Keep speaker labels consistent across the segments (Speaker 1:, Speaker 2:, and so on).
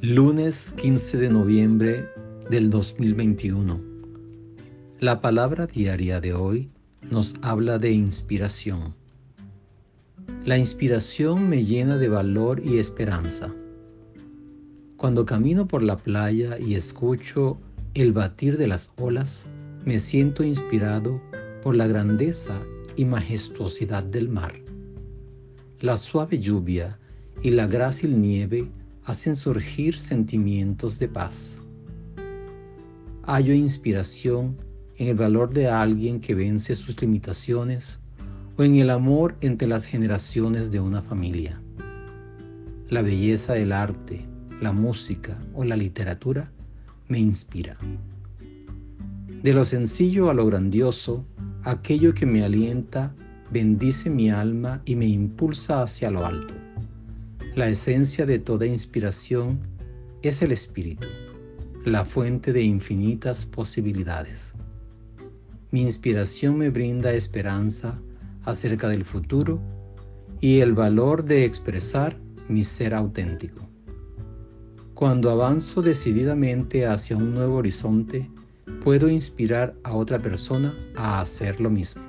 Speaker 1: Lunes 15 de noviembre del 2021. La palabra diaria de hoy nos habla de inspiración. La inspiración me llena de valor y esperanza. Cuando camino por la playa y escucho el batir de las olas, me siento inspirado por la grandeza y majestuosidad del mar. La suave lluvia y la grácil nieve hacen surgir sentimientos de paz. Hallo inspiración en el valor de alguien que vence sus limitaciones o en el amor entre las generaciones de una familia. La belleza del arte, la música o la literatura me inspira. De lo sencillo a lo grandioso, aquello que me alienta bendice mi alma y me impulsa hacia lo alto. La esencia de toda inspiración es el Espíritu, la fuente de infinitas posibilidades. Mi inspiración me brinda esperanza acerca del futuro y el valor de expresar mi ser auténtico. Cuando avanzo decididamente hacia un nuevo horizonte, puedo inspirar a otra persona a hacer lo mismo.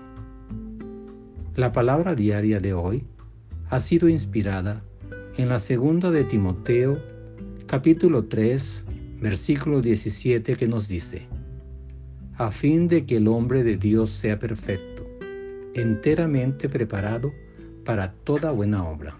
Speaker 1: La palabra diaria de hoy ha sido inspirada en la segunda de Timoteo, capítulo 3, versículo 17, que nos dice, a fin de que el hombre de Dios sea perfecto, enteramente preparado para toda buena obra.